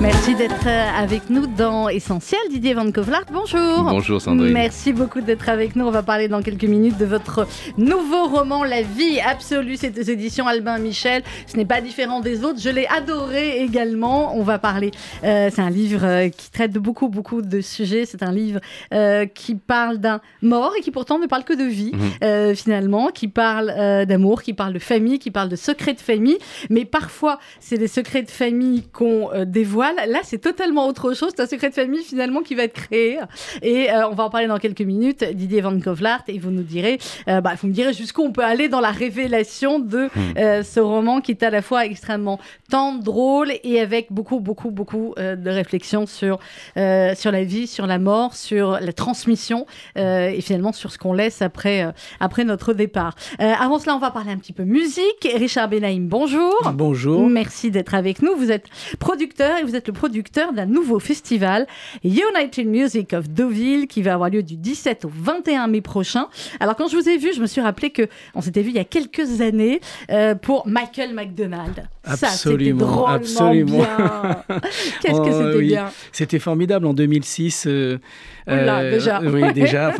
Merci d'être euh, avec nous dans Essentiel. Didier Van Kovlart, bonjour. Bonjour Sandrine. Merci beaucoup d'être avec nous. On va parler dans quelques minutes de votre nouveau roman, La vie absolue. C'est aux éditions Albin Michel. Ce n'est pas différent des autres. Je l'ai adoré également. On va parler. Euh, c'est un livre euh, qui traite de beaucoup, beaucoup de sujets. C'est un livre euh, qui parle d'un mort et qui pourtant ne parle que de vie, Mhm. finalement, qui parle d'amour, qui parle de famille, qui parle de secrets de famille. Mais parfois, c'est des secrets de famille qu'on euh, Là, c'est totalement autre chose. C'est un secret de famille finalement qui va être créé. Et euh, on va en parler dans quelques minutes. Didier Van Kovlart, et vous nous direz, euh, bah, vous me direz jusqu'où on peut aller dans la révélation de euh, ce roman qui est à la fois extrêmement tendre, drôle et avec beaucoup, beaucoup, beaucoup euh, de réflexions sur, euh, sur la vie, sur la mort, sur la transmission euh, et finalement sur ce qu'on laisse après, euh, après notre départ. Euh, avant cela, on va parler un petit peu musique. Richard Benaïm, bonjour. Bonjour. Merci d'être avec nous. Vous êtes producteur et vous êtes le producteur d'un nouveau festival, United Music of Deauville, qui va avoir lieu du 17 au 21 mai prochain. Alors quand je vous ai vu, je me suis rappelé que on s'était vu il y a quelques années euh, pour Michael McDonald. Ça, c'était Absolument, drôlement absolument. bien. Qu'est-ce que Oh, c'était oui. bien. C'était formidable en 2006. euh, Oula, déjà. Oui, déjà.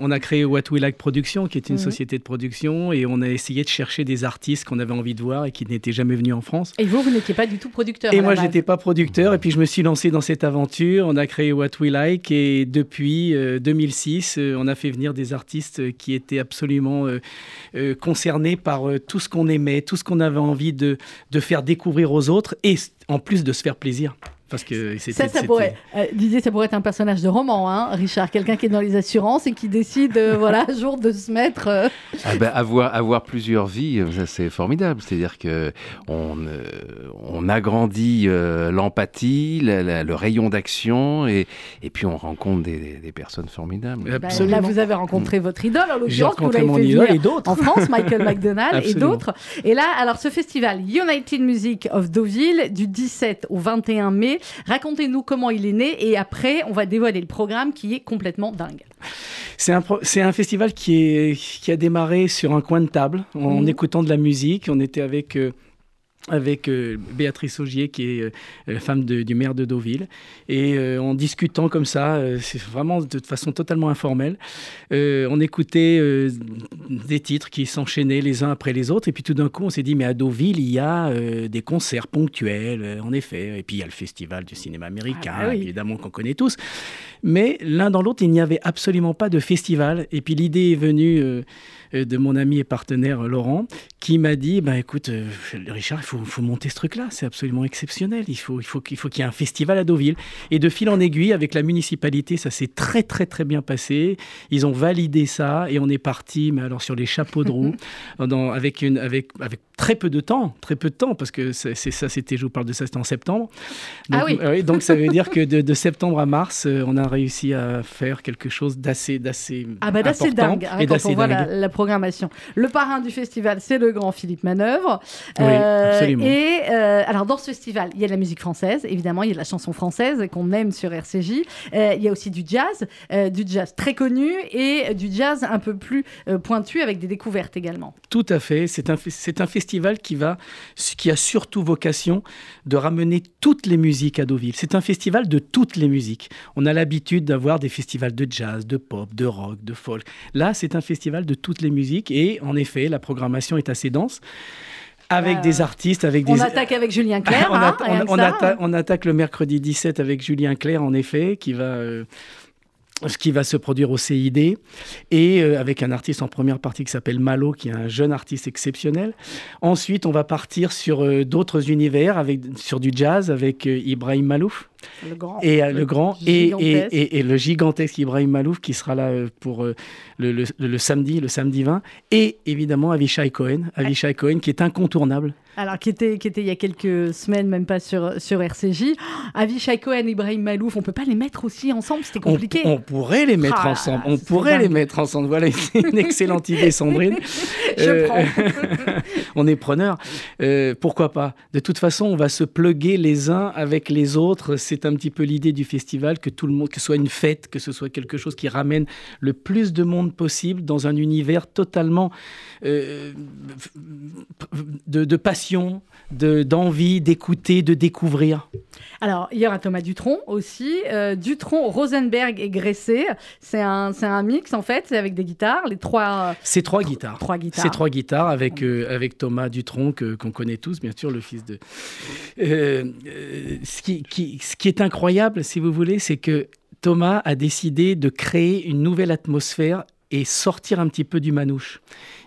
On, a créé What We Like Production, qui est une Mhm. société de production, et on a essayé de chercher des artistes qu'on avait envie de voir et qui n'étaient jamais venus en France. Et vous, vous n'étiez pas du tout producteur. Et moi, je n'étais pas producteur, et puis je me suis lancé dans cette aventure. On a créé What We Like, et depuis euh, 2006, euh, on a fait venir des artistes euh, qui étaient absolument euh, euh, concernés par euh, tout ce qu'on aimait, tout ce qu'on avait envie de, de faire découvrir aux autres, et en plus de se faire plaisir. Parce que. Ça, ça pourrait, euh, Didier, ça pourrait être un personnage de roman, hein, Richard, quelqu'un qui est dans les assurances et qui décide, euh, voilà, un jour de se mettre. euh, Ah ben, avoir, avoir plusieurs vies, ça, c'est formidable. C'est-à-dire que on, euh, on agrandit euh, l'empathie, la- la- le rayon d'action, et, et puis on rencontre des, des- des personnes formidables. bah, Absolument. là, vous avez rencontré votre idole, en l'occurrence, vous rencontré l'avez mon fait idole venir et d'autres. en France, Michael McDonald et d'autres. Et là, alors ce festival United Music of Deauville, du 17 au 21 mai, racontez-nous comment il est né et après, on va dévoiler le programme qui est complètement dingue. C'est un, festival qui, est, qui a démarré sur un coin de table, en Mhm. écoutant de la musique. On était avec, euh, avec euh, Béatrice Augier, qui est euh, la femme de- du maire de Deauville. Et euh, en discutant comme ça, euh, c'est vraiment de façon totalement informelle, euh, on écoutait euh, des titres qui s'enchaînaient les uns après les autres. Et puis tout d'un coup, on s'est dit, mais à Deauville, il y a euh, des concerts ponctuels, euh, en effet. Et puis il y a le festival du cinéma américain, Ah bah oui. évidemment, qu'on connaît tous. Mais l'un dans l'autre, il n'y avait absolument pas de festival. Et puis l'idée est venue euh, euh, de mon ami et partenaire euh, Laurent, qui m'a dit bah, écoute, euh, Richard, il faut, faut monter ce truc-là, c'est absolument exceptionnel. Il faut, il faut, qu'il faut qu'il y ait un festival à Deauville. Et de fil en aiguille, avec la municipalité, ça s'est très, très, très bien passé. Ils ont validé ça et on est parti, mais alors sur les chapeaux de roue, dans- avec, une, avec, avec très peu de temps, très peu de temps, parce que c'est ça, c'était, je vous parle de ça, c'était en septembre. Ah Donc, oui. donc ça veut dire que de, de septembre à mars, euh, on a réussi à faire quelque chose d'assez, d'assez Ah bah d'assez dingue, hein, et quand on voit dingue. la, la programmation. Le parrain du festival, c'est le grand Philippe Manœuvre. Oui, absolument. Et euh, alors dans ce festival, il y a de la musique française, évidemment, il y a de la chanson française qu'on aime sur RCJ. Euh, il y a aussi du jazz, euh, du jazz très connu et du jazz un peu plus euh, pointu avec des découvertes également. Tout à fait. C'est un, c'est un festival qui, va, qui a surtout vocation de ramener toutes les musiques à Deauville. C'est un festival de toutes les musiques. On a l'habitude d'avoir des festivals de jazz, de pop, de rock, de folk. Là, c'est un festival de toutes les musiques et en effet, la programmation est assez dense. Avec des artistes, avec On des, attaque avec Julien Clerc. on, hein, atta- on- on atta- on attaque le mercredi 17 avec Julien Clerc, en effet, qui va, euh, ce qui va se produire au CID, et euh, avec un artiste en première partie qui s'appelle Malo, qui est un jeune artiste exceptionnel. Ensuite, on va partir sur euh, d'autres univers, avec, sur du jazz, avec euh, Ibrahim Malouf, Le grand. et euh, le grand, et, et, gigantesque. et- et le gigantesque Ibrahim Malouf, qui sera là euh, pour euh, le, le- le samedi, le samedi 20, et évidemment Avishai Cohen, Avishai Cohen, qui est incontournable Alors, qui était, qui était il y a quelques semaines, même pas sur, sur RCJ. Avishai Cohen, Ibrahim Malouf, on peut pas les mettre aussi ensemble, c'était compliqué. On, on, pourrait les mettre Ah, ensemble. On pourrait dingue. les mettre ensemble. Voilà, c'est une excellente idée, Sandrine. Je Euh, prends. on est preneur. Euh, pourquoi pas? De toute façon, on va se pluguer les uns avec les autres. C'est un petit peu l'idée du festival, que tout le monde, que ce soit une fête, que ce soit quelque chose qui ramène le plus de monde possible dans un univers totalement euh, de, de passion, de- d'envie, d'écouter, de découvrir. Alors, il y aura Thomas Dutronc aussi. Euh, Dutronc, Rosenberg et Gressé. C'est un, un mix, en fait, c'est avec des guitares. Les trois, C'est trois guitares. trois guitares. C'est trois guitares avec, euh, avec Thomas Dutronc, que- qu'on connaît tous, bien sûr, le fils de. Euh, euh, ce, qui, qui- ce qui est incroyable, si vous voulez, c'est que Thomas a décidé de créer une nouvelle atmosphère et sortir un petit peu du manouche.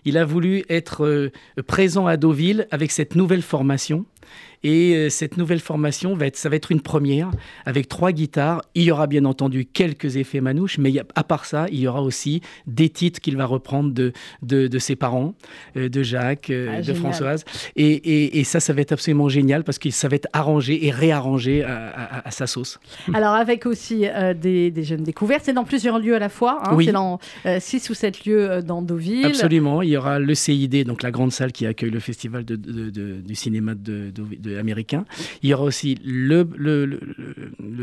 Il a voulu être euh, présent à Deauville avec cette nouvelle formation. Et euh, cette nouvelle formation, va être, ça va être une première avec trois guitares. Il y aura bien entendu quelques effets manouches, mais à part ça, il y aura aussi des titres qu'il va reprendre de, de, de ses parents, euh, de Jacques, euh, Ah, de génial. Françoise. Et, et- et ça, ça va être absolument génial parce que ça va être arrangé et réarrangé à, à- à sa sauce. Alors, avec aussi euh, des, des jeunes découvertes. C'est dans plusieurs lieux à la fois. hein. Oui. C'est dans 6 ou 7 lieux dans Deauville. Absolument. Il y aura le CID, donc la grande salle qui accueille le festival de- de- de- du cinéma de, de- de- américain. Il y aura aussi le, le- le-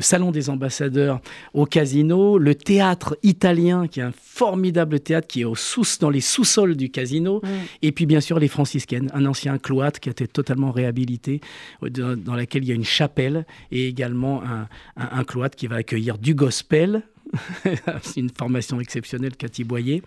salon des ambassadeurs au casino, le théâtre italien, qui est un formidable théâtre qui est au sous, dans les sous-sols du casino, Mm. et puis bien sûr les franciscaines, un ancien cloître qui a été totalement réhabilité, euh, dans, dans laquelle il y a une chapelle et également un, un- un cloître qui va accueillir du gospel. C'est une formation exceptionnelle, Cathy Boyer.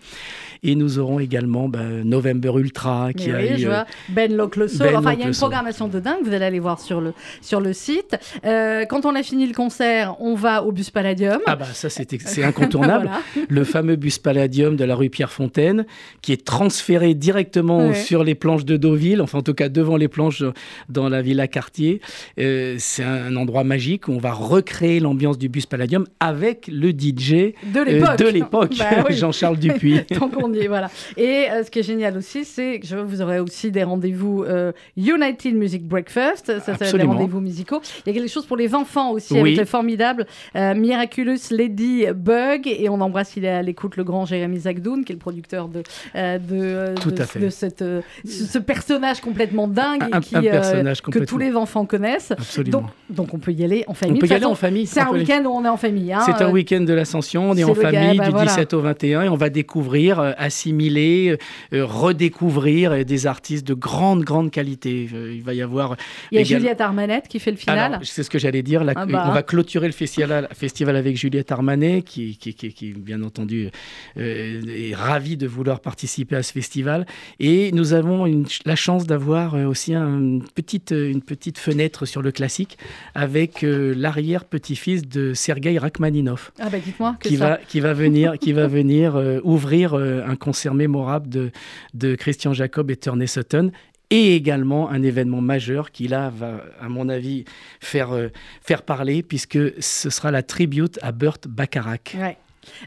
Et nous aurons également ben, November Ultra qui Mais a oui, eu, je euh. Ben Locleso. Ben enfin, il y a une programmation de dingue. Vous allez aller voir sur le, sur le site. Euh, quand on a fini le concert, on va au Bus Palladium. Ah bah ça c'est c'est incontournable. Voilà. le fameux bus Palladium de la rue Pierrefontaine, qui est transféré directement Ouais. sur les planches de Deauville, enfin en tout cas devant les planches dans la Villa Cartier. Euh, c'est un endroit magique où on va recréer l'ambiance du bus Palladium avec le DJ De euh, l'époque. de l'époque, Bah oui. Jean-Charles Dupuis. Tant qu'on y est, voilà. Et euh, ce qui est génial aussi, c'est que vous aurez aussi des rendez-vous euh, United Music Breakfast. Ça, c'est des rendez-vous musicaux. Il y a quelque chose pour les enfants aussi, Oui. avec le formidable Miraculous Lady Bug. Et on embrasse, il est à l'écoute, le grand Jérémy Zagdoun, qui est le producteur de, de, Tout de, à fait. de cette, ce, personnage complètement dingue Un- et qui, un personnage que tous les enfants connaissent. Absolument. Donc, donc on peut y aller en famille. on peut y aller en famille. C'est un week-end où on est en famille. hein. C'est un week-end de l'ascension, on est en gars, famille bah du voilà. 17 au 21 et on va découvrir, euh, assimiler, euh, redécouvrir euh, des artistes de grande, grande qualité. Il va y avoir... Il y a également- Juliette Armanette qui fait le final. C'est ce que j'allais dire. la- Ah bah. On va clôturer le festival, festival avec Juliette Armanet, qui, qui, qui, qui, bien entendu, euh, est ravie de vouloir participer à ce festival. Et nous avons une la chance d'avoir aussi un- une, petite, une petite fenêtre sur le classique avec euh, l'arrière-petit-fils de Sergei Rachmaninov Ah bah dites-moi qui ça. va, qui va venir, qui va venir euh, ouvrir euh, un concert mémorable de, de Christian Jacob et Turney Sutton et également un événement majeur qui là va, à mon avis, faire, euh, faire parler puisque ce sera la tribute à Burt Bacharach. Ouais.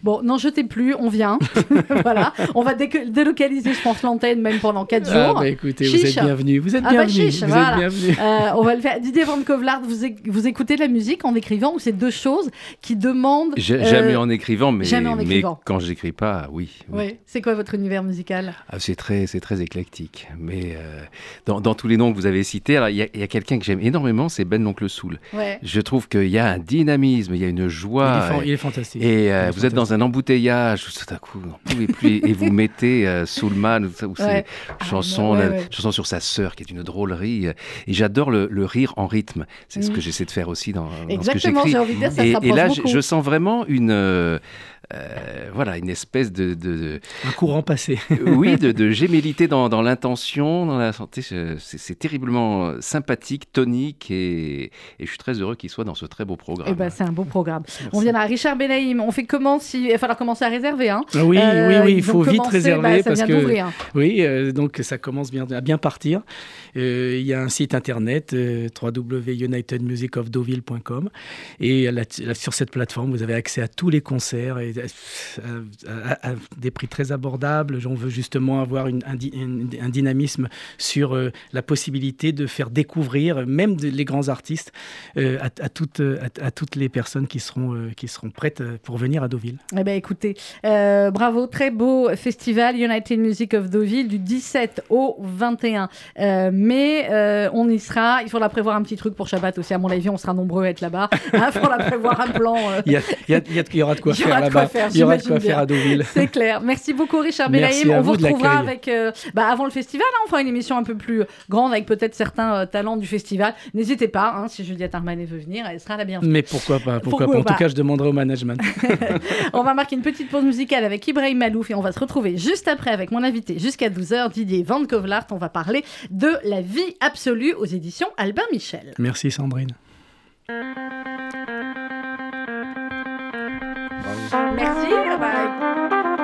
Bon, n'en jetez plus, on vient. voilà. On va délocaliser, je pense, l'antenne même pendant 4 jours. Ah bah écoutez, vous êtes bienvenus, vous êtes Ah bah chiche, vous voilà. êtes bienvenus. Euh, on va le faire. Didier Van Kovlard, vous, vous écoutez de la musique en écrivant ou c'est deux choses qui demandent. Euh, Jamais en écrivant, mais, jamais en mais écrivant. quand j'écris pas, oui. oui. Ouais. C'est quoi votre univers musical? Ah, c'est très, c'est très éclectique. Mais euh, dans, dans tous les noms que vous avez cités, alors, il y a, quelqu'un que j'aime énormément, c'est Ben l'oncle Soul. Ouais. Je trouve qu'il y a un dynamisme, il y a une Il, est joie. fan- et- il est fantastique. Et euh, est vous êtes dans un embouteillage, tout à coup, vous n'en pouvez plus, et vous mettez euh, Soulman, ou, ça- ou Ouais. ces chansons, Ah, ouais, ouais. chanson sur sa sœur, qui est une drôlerie. euh, Et j'adore le, le rire en rythme. C'est ce Mhm. que j'essaie de faire aussi dans, dans ce que Exactement, j'écris. j'ai envie de dire, ça se Et, et là, je, sens vraiment une, euh, voilà, une espèce de, de- Un courant passé. oui, de, de gémellité dans, dans l'intention, dans la santé. C'est terriblement sympathique, tonique, et, et je suis très heureux qu'il soit dans ce très beau programme. Eh ben, c'est un beau programme. On vient à Richard Benaïm. On fait comment si... Il va falloir commencer à réserver. Hein. Ah oui, Euh, oui, oui, ils il faut vite commencer, réserver bah, ça parce vient que d'ouvrir. Oui, euh, donc ça commence bien, à bien partir. Euh, il y a un site internet, euh, www.unitedmusicofdeauville.com. Et là- là, sur cette plateforme, vous avez accès à tous les concerts et à, des prix très abordables. On veut justement avoir une, un, dynamisme sur la possibilité de faire découvrir même les grands artistes à, toutes, à, toutes les personnes qui seront, qui seront prêtes pour venir à Deauville. Eh ben, écoutez, bravo, très beau festival United Music of Deauville du 17 au 21 mai. on y sera. Il faudra prévoir un petit truc pour Shabbat aussi. À mon avis, on sera nombreux à être là-bas. Il faudra prévoir un plan. Il, y y, aura de quoi faire là-bas. Il y aura de quoi faire à Deauville. C'est clair. Merci beaucoup, Richard Belaïm. On vous, retrouvera avec, euh, bah, avant le festival. Hein, on fera une émission un peu plus grande avec peut-être certains euh, talents du festival. N'hésitez pas, hein, si Juliette Armanet veut venir, elle sera la bienvenue. Mais pourquoi pas, pourquoi, pas. En tout cas, je demanderai au management. on va marquer une petite pause musicale avec Ibrahim Malouf et on va se retrouver juste après avec mon invité jusqu'à 12h, Didier Van Kovlart. On va parler de la vie absolue aux éditions Albin Michel. Merci Sandrine. Merci. Bye bye.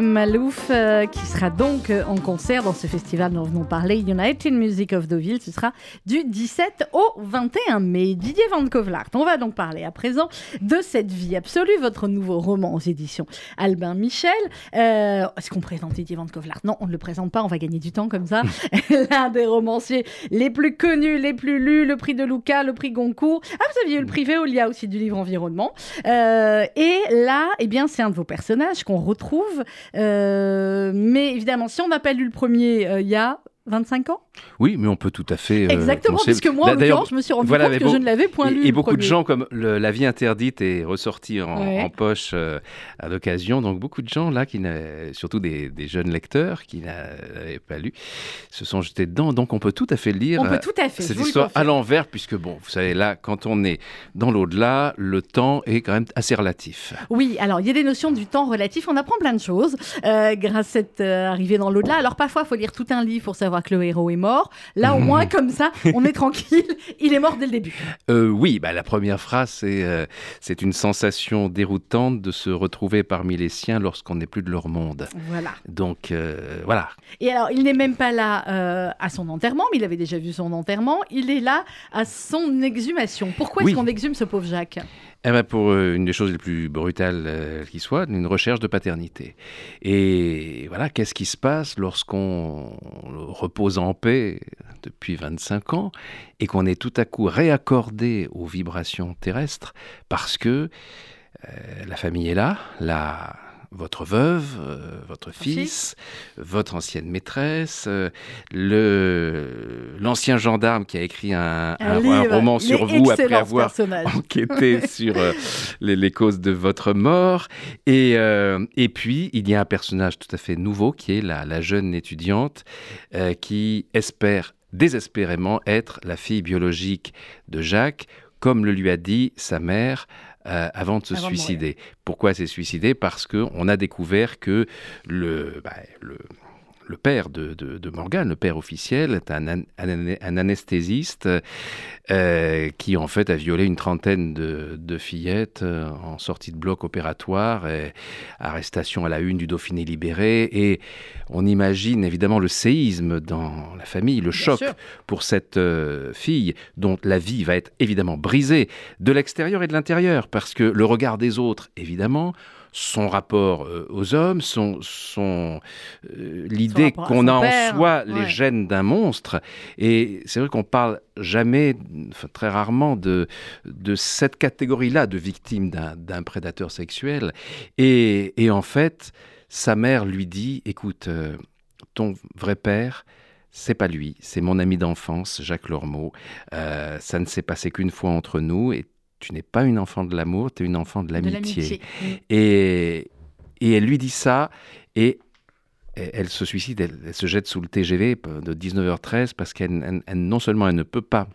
Malouf, euh, sera donc euh, en concert dans ce festival dont nous venons parler, United Music of Deauville. Ce sera du 17 au 21 mai. Didier Van Kovlart, on va donc parler à présent de cette vie absolue, votre nouveau roman aux éditions Albin Michel. Euh, est-ce qu'on présente Didier Van Kovlart Non, on ne le présente pas, on va gagner du temps comme ça. L'un des romanciers les plus connus, les plus lus, le prix de Lucas, le prix Goncourt. Ah, vous aviez eu le prix Veolia aussi du livre environnement. et là, eh bien, c'est un de vos personnages qu'on retrouve euh, mais évidemment, si on n'a pas lu le premier euh, il y a 25 ans? Oui, mais on peut tout à fait. Euh, Exactement, puisque moi, en l'occurrence, je me suis rendu compte que je ne l'avais point lu. Et, beaucoup de gens, comme La vie interdite est ressortie en, poche euh, à l'occasion, donc beaucoup de gens là, qui surtout des, jeunes lecteurs qui n'avaient pas lu, se sont jetés dedans. Donc on peut tout à fait lire. On peut tout à fait. Cette histoire à l'envers, puisque bon, vous savez, là, quand on est dans l'au-delà, le temps est quand même assez relatif. Oui, alors il y a des notions du temps relatif. On apprend plein de choses euh, grâce à cette arrivée dans l'au-delà. Alors parfois, il faut lire tout un livre pour savoir que le héros est mort. Là, au moins, comme ça, on est tranquille. Il est mort dès le début. Euh, oui, bah, la première phrase, c'est euh, c'est une sensation déroutante de se retrouver parmi les siens lorsqu'on n'est plus de leur monde. Voilà. Donc, euh, voilà. Et alors, il n'est même pas là à son enterrement, mais il avait déjà vu son enterrement. Il est là à son exhumation. Pourquoi est-ce qu'on exhume ce pauvre Jacques? Eh ben pour euh, une des choses les plus brutales euh, qui soit, une recherche de paternité. Et voilà, qu'est-ce qui se passe lorsqu'on repose en paix depuis 25 ans et qu'on est tout à coup réaccordé aux vibrations terrestres parce que euh, la famille est là, la, votre veuve, euh, votre fils, votre ancienne maîtresse, euh, le l'ancien gendarme qui a écrit un, roman sur vous après avoir enquêté sur euh, les, causes de votre mort. Et, et puis, il y a un personnage tout à fait nouveau qui est la, la jeune étudiante qui espère désespérément être la fille biologique de Jacques. Comme le lui a dit sa mère euh, avant de se Avant de suicider. Pourquoi s'est suicidée Parce qu'on a découvert que le, bah, le, le père de, de, de Morgane, le père officiel, est un, an- un- un anesthésiste euh, qui en fait a violé une trentaine de, de fillettes euh, en sortie de bloc opératoire, et arrestation à la une du Dauphiné libéré, et on imagine évidemment le séisme dans la famille, le choc sûr. pour cette euh, fille dont la vie va être évidemment brisée de l'extérieur et de l'intérieur, parce que le regard des autres, évidemment, son rapport euh, aux hommes, son, son, euh, l'idée qu'on a en père, soi les ouais. gènes d'un monstre. Et c'est vrai qu'on parle jamais, enfin, très rarement, de, de cette catégorie-là de victimes d'un, d'un prédateur sexuel. Et, et en fait, sa mère lui dit, écoute, euh, ton vrai père, c'est pas lui, c'est mon ami d'enfance, Jacques Lormeau. Euh, ça ne s'est passé qu'une fois entre nous et tu n'es pas une enfant de l'amour, tu es une enfant de l'amitié. Et, et elle lui dit ça, et elle, se suicide, elle, elle se jette sous le TGV de 19h13 parce qu'elle elle- elle- non seulement elle ne peut pas,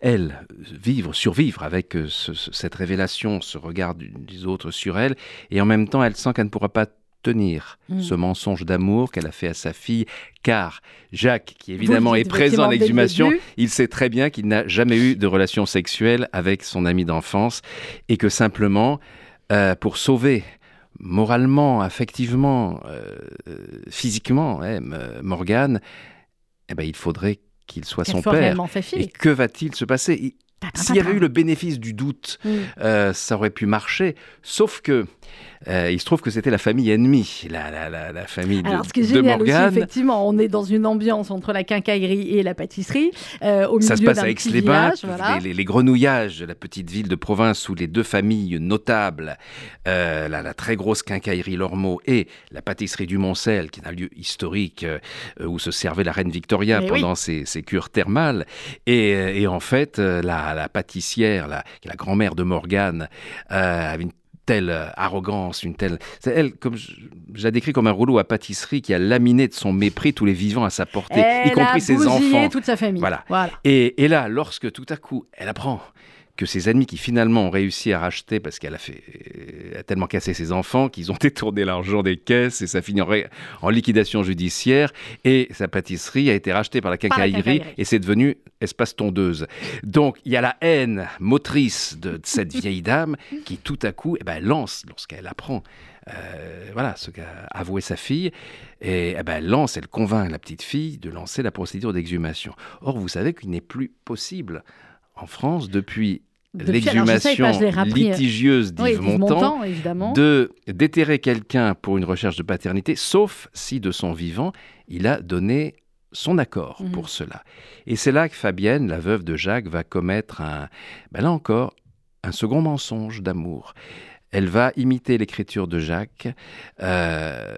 elle, vivre, survivre avec euh, ce- ce- cette révélation, ce regard du- des autres sur elle, et en même temps elle sent qu'elle ne pourra pas tenir Mm. ce mensonge d'amour qu'elle a fait à sa fille, car Jacques, qui évidemment est présent à l'exhumation, il sait très bien qu'il n'a jamais eu de relation sexuelle avec son ami d'enfance et que simplement, euh, pour sauver moralement, affectivement, euh, euh, physiquement, hein, M- Morgane, eh ben, il faudrait qu'il soit son père. Et que va-t-il se passer? S'il y avait eu le bénéfice du doute, Mm. euh, ça aurait pu marcher. Sauf que euh, il se trouve que c'était la famille ennemie, la, la, la, la famille de, Alors, ce qui est génial aussi, effectivement, on est dans une ambiance entre la quincaillerie et la pâtisserie, euh, au milieu Ça se passe à Aix-les-Bains, village, voilà. les, grenouillages de la petite ville de province où les deux familles notables, euh, la, très grosse quincaillerie Lormeau et la pâtisserie du Moncel, qui est un lieu historique où se servait la reine Victoria Mais pendant ses, ses cures thermales. Et, et en fait, la, la pâtissière, la, qui est la grand-mère de Morgane, euh, avait une telle euh, arrogance, une telle... C'est elle, comme je, je la décris comme un rouleau à pâtisserie qui a laminé de son mépris tous les vivants à sa portée, Elle y compris a ses enfants. toute sa famille. Voilà. voilà. Et, et là, lorsque tout à coup, elle apprend que ses amis qui finalement ont réussi à racheter parce qu'elle a fait a tellement cassé ses enfants qu'ils ont détourné l'argent des caisses et ça finit en, ré- en liquidation judiciaire et sa pâtisserie a été rachetée par la quincaillerie et c'est devenu espace tondeuse. Donc il y a la haine motrice de, de cette vieille dame qui tout à coup eh ben, lance lorsqu'elle apprend euh, voilà ce qu'a avoué sa fille et eh ben, elle lance, elle convainc la petite fille de lancer la procédure d'exhumation. Or vous savez qu'il n'est plus possible en France depuis l'exhumation euh, litigieuse Oui, d'Yves Yves Montand de déterrer quelqu'un pour une recherche de paternité, sauf si de son vivant, il a donné son accord Mhm. pour cela. Et c'est là que Fabienne, la veuve de Jacques, va commettre un, ben là encore, un second mensonge d'amour. Elle va imiter l'écriture de Jacques. euh,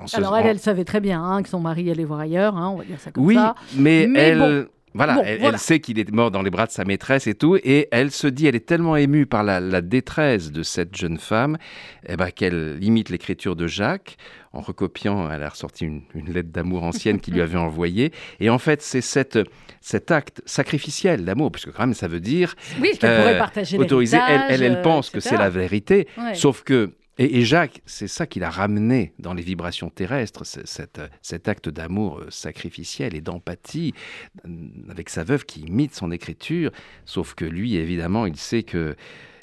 en se- Alors, elle, elle savait très bien hein, que son mari allait voir ailleurs, hein, on va dire ça comme oui, ça. mais, Mais elle, bon. Voilà, Bon, elle, voilà. elle sait qu'il est mort dans les bras de sa maîtresse et tout, et elle se dit, elle est tellement émue par la, la détresse de cette jeune femme, eh ben, qu'elle imite l'écriture de Jacques. En recopiant, elle a ressorti une, une lettre d'amour ancienne qu'il lui avait envoyée. Et en fait, c'est cette, cet acte sacrificiel d'amour, puisque quand même, ça veut dire Oui, qu'elle euh, pourrait partager autoriser. Elle, elle, elle l'héritage, pense euh, que c'est la vérité, Ouais. sauf que et, Jacques, c'est ça qu'il a ramené dans les vibrations terrestres, cet, acte d'amour euh, sacrificiel et d'empathie euh, avec sa veuve qui imite son écriture. Sauf que lui, évidemment, il sait que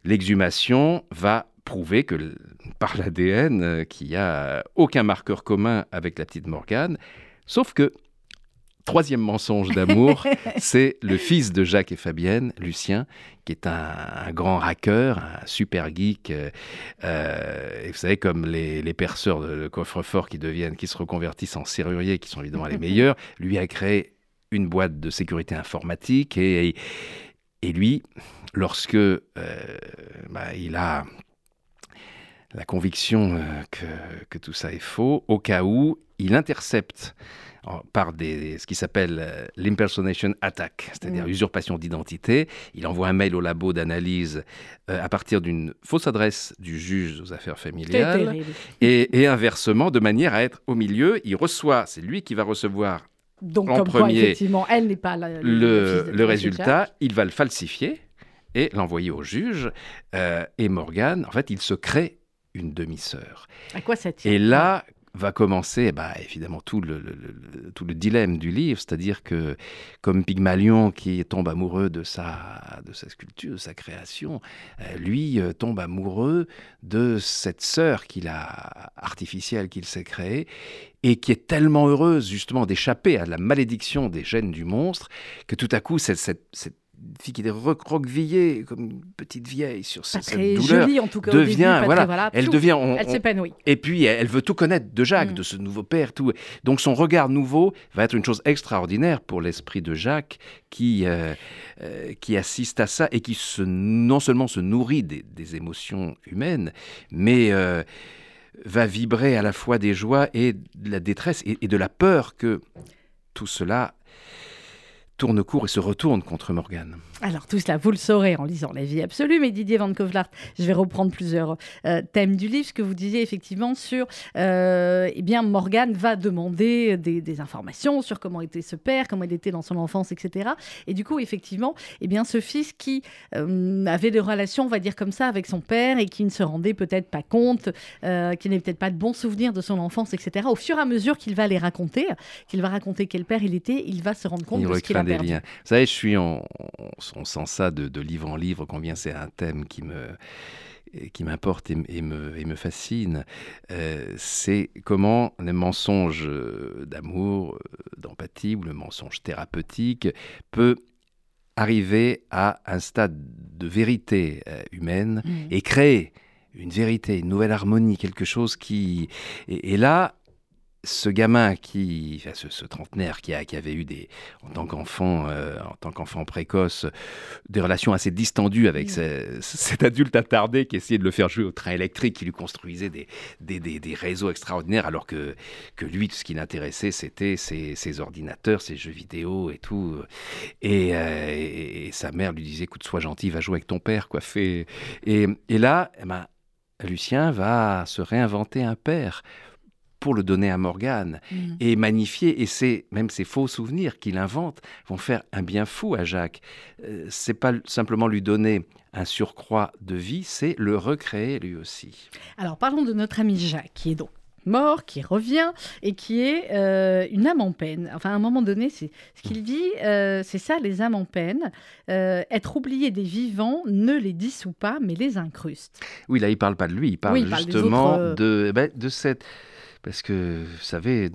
l'exhumation va prouver que par l'ADN, euh, qu'il n'y a aucun marqueur commun avec la petite Morgane. Sauf que, troisième mensonge d'amour, c'est le fils de Jacques et Fabienne, Lucien, qui est un, un grand hacker, un super geek. euh, euh, et vous savez, comme les, les perceurs de coffre-fort qui deviennent, qui se reconvertissent en serruriers, qui sont évidemment les meilleurs, lui a créé une boîte de sécurité informatique et, et lui, lorsque euh, bah, il a la conviction que, que tout ça est faux, au cas où, il intercepte par des, ce qui s'appelle euh, l'impersonation attack, c'est-à-dire Mm. usurpation d'identité. Il envoie un mail au labo d'analyse euh, à partir d'une fausse adresse du juge aux affaires familiales et, et inversement, de manière à être au milieu. Il reçoit, c'est lui qui va recevoir Donc, en comme quoi, effectivement, elle n'est pas la- le, résultat, il va le falsifier et l'envoyer au juge. euh, et Morgane, en fait, il se crée une demi-sœur. À quoi ça tient Et là va commencer, bah, évidemment, tout le, tout le dilemme du livre, c'est-à-dire que, comme Pygmalion qui tombe amoureux de sa, de sa sculpture, de sa création, euh, lui euh, tombe amoureux de cette sœur qu'il a, artificielle qu'il s'est créée, et qui est tellement heureuse, justement, d'échapper à la malédiction des gènes du monstre, que tout à coup, cette fille qui est recroquevillée comme une petite vieille sur cette, cette très douleur, jolie en tout cas. au début, devient, pas très- voilà, voilà, elle devient, on- Elle s'épanouit. et puis, elle elle veut tout connaître de Jacques, Mm. de ce nouveau père, tout. Donc, son regard nouveau va être une chose extraordinaire pour l'esprit de Jacques, qui, euh, euh, qui assiste à ça et qui se, non seulement se nourrit des, des émotions humaines, mais euh, va vibrer à la fois des joies et de la détresse et, et de la peur que tout cela tourne court et se retourne contre Morgane. Alors tout cela, vous le saurez en lisant La vie absolue, mais Didier Van Kovlart, je vais reprendre plusieurs euh, thèmes du livre, ce que vous disiez effectivement sur, euh, eh bien, Morgane va demander des, des informations sur comment était ce père, comment il était dans son enfance, etc. Et du coup, effectivement, eh bien, ce fils qui euh, avait des relations, on va dire comme ça, avec son père et qui ne se rendait peut-être pas compte, euh, qui n'avait peut-être pas de bons souvenirs de son enfance, etc. Au fur et à mesure qu'il va les raconter, qu'il va raconter quel père il était, il va se rendre compte Il de ce qu'il a recrée des perdu. liens. Vous savez, je suis en, on sent ça de, de livre en livre, combien c'est un thème qui me qui m'importe et, et me, et me fascine, euh, c'est comment le mensonge d'amour, d'empathie ou le mensonge thérapeutique peut arriver à un stade de vérité euh, humaine Mhm. et créer une vérité, une nouvelle harmonie, quelque chose qui... Et, et là, ce gamin qui, enfin, ce, ce trentenaire qui, a, qui avait eu des, en tant qu'enfant, euh, en tant qu'enfant précoce, des relations assez distendues avec ce- cet adulte attardé qui essayait de le faire jouer au train électrique, qui lui construisait des, des, des- des réseaux extraordinaires, alors que, que lui, tout ce qui l'intéressait, c'était ses, ses ordinateurs, ses jeux vidéo et tout. Et, euh, et- et sa mère lui disait, écoute, sois gentil, va jouer avec ton père, quoi, fais... Et, et là, eh ben, Lucien va se réinventer un père pour le donner à Morgane Mhm. et magnifier. Et c'est même ces faux souvenirs qu'il invente vont faire un bien fou à Jacques. Euh, c'est pas simplement lui donner un surcroît de vie, c'est le recréer lui aussi. Alors parlons de notre ami Jacques, qui est donc mort, qui revient et qui est euh, une âme en peine. Enfin, à un moment donné, c'est ce qu'il dit, euh, c'est ça, les âmes en peine. Euh, être oublié des vivants ne les dissout pas, mais les incruste. Oui, là, il parle pas de lui, il parle Oui, il parle des justement autres, de, ben, de cette. Parce que, vous savez,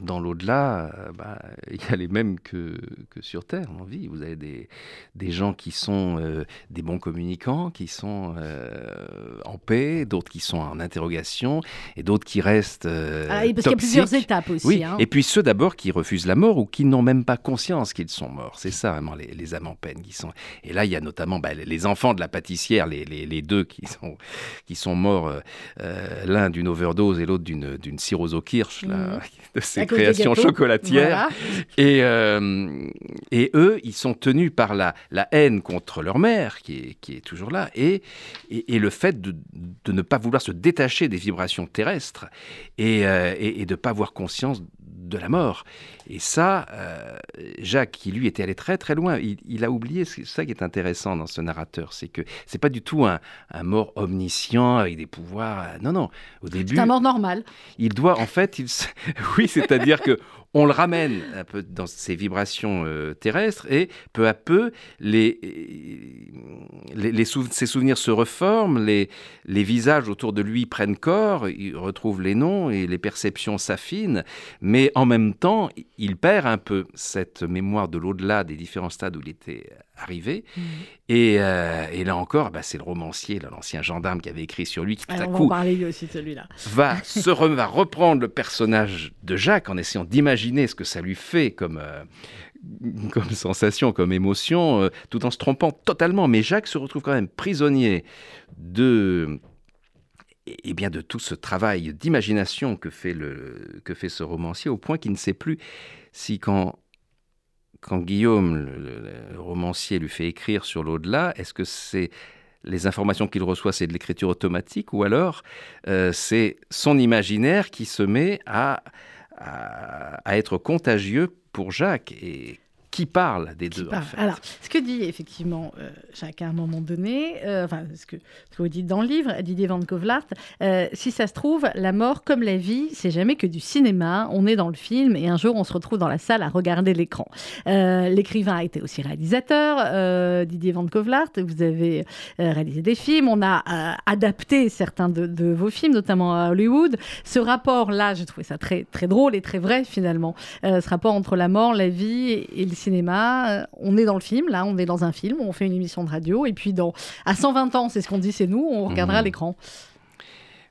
dans l'au-delà, bah, il y a les mêmes que, que sur Terre, en vie. Vous avez des, des gens qui sont euh, des bons communicants, qui sont euh, en paix, d'autres qui sont en interrogation, et d'autres qui restent euh, Ah, et parce qu'il y a plusieurs étapes aussi. Oui, hein. et puis ceux d'abord qui refusent la mort ou qui n'ont même pas conscience qu'ils sont morts. C'est ça vraiment les, les âmes en peine qui sont. Et là, il y a notamment bah, les enfants de la pâtissière, les, les- les deux qui sont, qui sont morts, euh, l'un d'une overdose et l'autre d'une au kirsch, là, Mhm. de des créations chocolatières. Voilà. Et, euh, et eux, ils sont tenus par la, la haine contre leur mère, qui est, qui est toujours là, et, et, et le fait de, de ne pas vouloir se détacher des vibrations terrestres et, euh, et, et de ne pas avoir conscience de la mort. Et ça, euh, Jacques, qui lui était allé très très loin, il, il a oublié, c'est ça qui est intéressant dans ce narrateur, c'est que c'est pas du tout un, un mort omniscient avec des pouvoirs. Non, non. Au début, C'est un mort normal. il doit en fait, il oui, c'est-à-dire que on le ramène un peu dans ses vibrations euh, terrestres et peu à peu les, les, les sou- ses souvenirs se reforment, les, les visages autour de lui prennent corps, il retrouve les noms et les perceptions s'affinent, mais en même temps, il perd un peu cette mémoire de l'au-delà des différents stades où il était arrivé. Et, euh, et là encore, bah, c'est le romancier, l'ancien gendarme qui avait écrit sur lui, qui tout Alors, à on va coup lui aussi va, se re- va reprendre le personnage de Jacques en essayant d'imaginer ce que ça lui fait comme, euh, comme sensation, comme émotion, euh, tout en se trompant totalement. Mais Jacques se retrouve quand même prisonnier de, et bien de tout ce travail d'imagination que fait, que fait ce romancier, au point qu'il ne sait plus si quand, quand Guillaume, le romancier, lui fait écrire sur l'au-delà, est-ce que c'est les informations qu'il reçoit, c'est de l'écriture automatique, ou alors euh, c'est son imaginaire qui se met à, à, être contagieux pour Jacques. Et qui parle des deux, en fait. Alors, ce que dit effectivement euh, Jacques à un moment donné, euh, enfin, ce que, vous dites dans le livre, Didier Van Kovlart, euh, si ça se trouve, la mort, comme la vie, c'est jamais que du cinéma. On est dans le film et un jour, on se retrouve dans la salle à regarder l'écran. L'écrivain a été aussi réalisateur, Didier Van Kovlart. Vous avez réalisé des films. On a adapté certains de, vos films, notamment à Hollywood. Ce rapport-là, j'ai trouvé ça très, très drôle et très vrai, finalement. ce rapport entre la mort, la vie et le cinéma. Euh, on est dans le film, là, on est dans un film, on fait une émission de radio, et puis dans, à 120 ans, c'est ce qu'on dit, c'est nous, on regardera mmh. l'écran.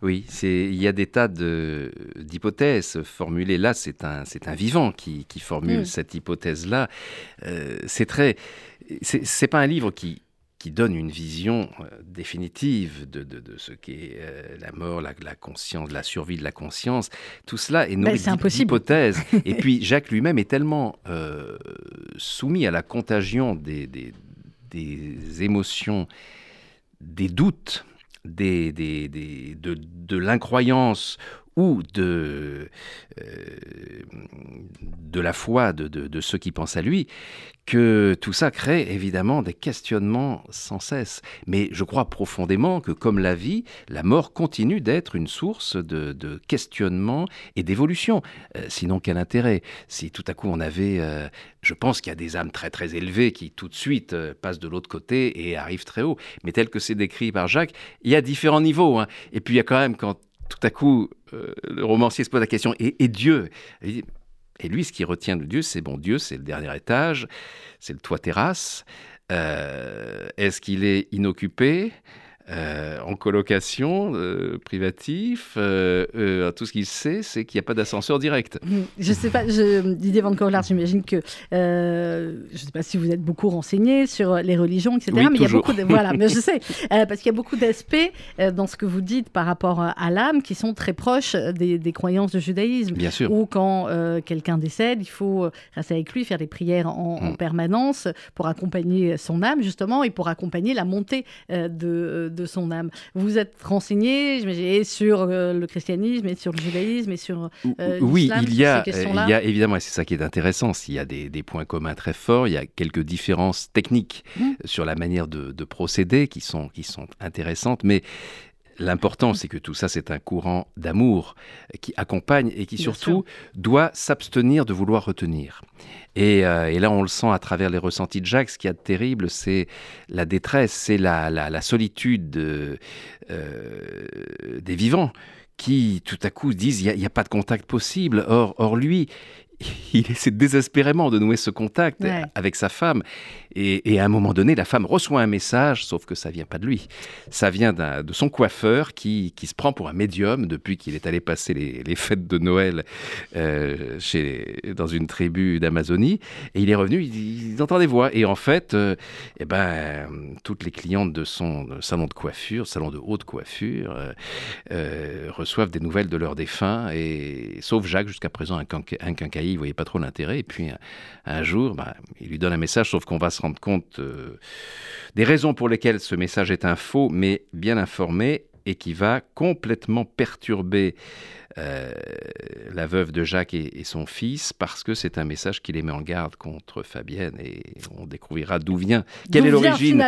Oui, il y a des tas d'hypothèses formulées. Là, c'est un, un vivant qui, formule mmh. cette hypothèse-là. Euh, c'est très. C'est pas un livre qui, qui donne une vision euh, définitive de, de, ce qu'est euh, la mort, la, conscience, la survie de la conscience. Tout cela est nourri ben, d'hypothèses. Et puis Jacques lui-même est tellement euh, soumis à la contagion des, des, des émotions, des doutes, des, de, de l'incroyance ou de, de la foi de, de, ceux qui pensent à lui, que tout ça crée évidemment des questionnements sans cesse. Mais je crois profondément que comme la vie, la mort continue d'être une source de, de questionnement et d'évolution. Euh, sinon, quel intérêt? Si tout à coup on avait... Euh, je pense qu'il y a des âmes très très élevées qui tout de suite euh, passent de l'autre côté et arrivent très haut. Mais tel que c'est décrit par Jacques, il y a différents niveaux. Hein. Et puis il y a quand même quand tout à coup le romancier se pose la question, et, et Dieu? Et lui, ce qui retient de Dieu, c'est bon, Dieu, c'est le dernier étage, c'est le toit terrasse. Euh, est-ce qu'il est inoccupé? Euh, en colocation, euh, privatif, euh, tout ce qu'il sait, c'est qu'il n'y a pas d'ascenseur direct. Mm. Je ne sais pas, je, Didier Van Corlaert, j'imagine que, je ne sais pas si vous êtes beaucoup renseigné sur les religions, etc. mais il y a beaucoup de, voilà, mais je sais, parce qu'il y a beaucoup d'aspects dans ce que vous dites par rapport à l'âme qui sont très proches des, croyances du judaïsme. Bien sûr. Ou quand quelqu'un décède, il faut rester avec lui, faire des prières en, en, mm. permanence pour accompagner son âme, justement, et pour accompagner la montée de de son âme. Vous êtes renseigné sur euh, le christianisme et sur le judaïsme et sur euh, Oui, il y, a, il y a évidemment, et c'est ça qui est intéressant, il y a des, points communs très forts, il y a quelques différences techniques mmh. sur la manière de, de, procéder qui sont, qui sont intéressantes, mais L'important, c'est que tout ça, c'est un courant d'amour qui accompagne et qui surtout doit s'abstenir de vouloir retenir. Euh, et, là, on le sent à travers les ressentis de Jacques. Ce qui est terrible, c'est la détresse, c'est la, solitude euh, des vivants qui, tout à coup, disent il n'y a, pas de contact possible. Or, or lui, il essaie désespérément de nouer ce contact avec sa femme. Et, à un moment donné, la femme reçoit un message, sauf que ça vient pas de lui. Ça vient de son coiffeur qui, qui, se prend pour un médium depuis qu'il est allé passer les, fêtes de Noël euh, chez, dans une tribu d'Amazonie. Et il est revenu, il, entend des voix. Et en fait, euh, eh ben, toutes les clientes de son salon de coiffure, salon de haute coiffure, euh, reçoivent des nouvelles de leurs défunts. Et, sauf Jacques, jusqu'à présent, un, un quincaillier, il voyait pas trop l'intérêt. Et puis, un, jour, bah, il lui donne un message, sauf qu'on va se rendre compte euh, des raisons pour lesquelles ce message est un faux, mais bien informé et qui va complètement perturber euh, la veuve de Jacques et, son fils, parce que c'est un message qui les met en garde contre Fabienne et on découvrira d'où vient, quelle est l'origine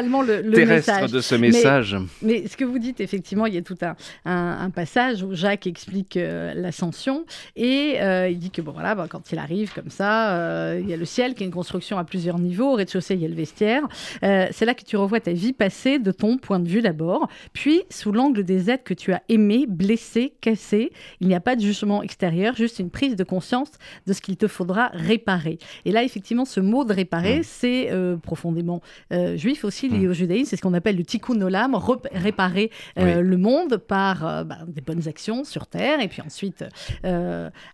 terrestre de ce message. Mais, ce que vous dites, effectivement, il y a tout un, un, passage où Jacques explique euh, l'ascension et euh, il dit que bon, voilà, bah, quand il arrive comme ça, il y a le ciel qui est une construction à plusieurs niveaux, au rez-de-chaussée, il y a le vestiaire. c'est là que tu revois ta vie passée de ton point de vue d'abord, puis sous l'angle des êtres que tu as aimés, blessés, cassés. Il n'y a pas de jugement extérieur, juste une prise de conscience de ce qu'il te faudra réparer. Et là, effectivement, ce mot de réparer, mmh. c'est euh, profondément euh, juif aussi lié mmh. au judaïsme. C'est ce qu'on appelle le tikkun olam, réparer euh, le monde par bah, des bonnes actions sur terre et puis ensuite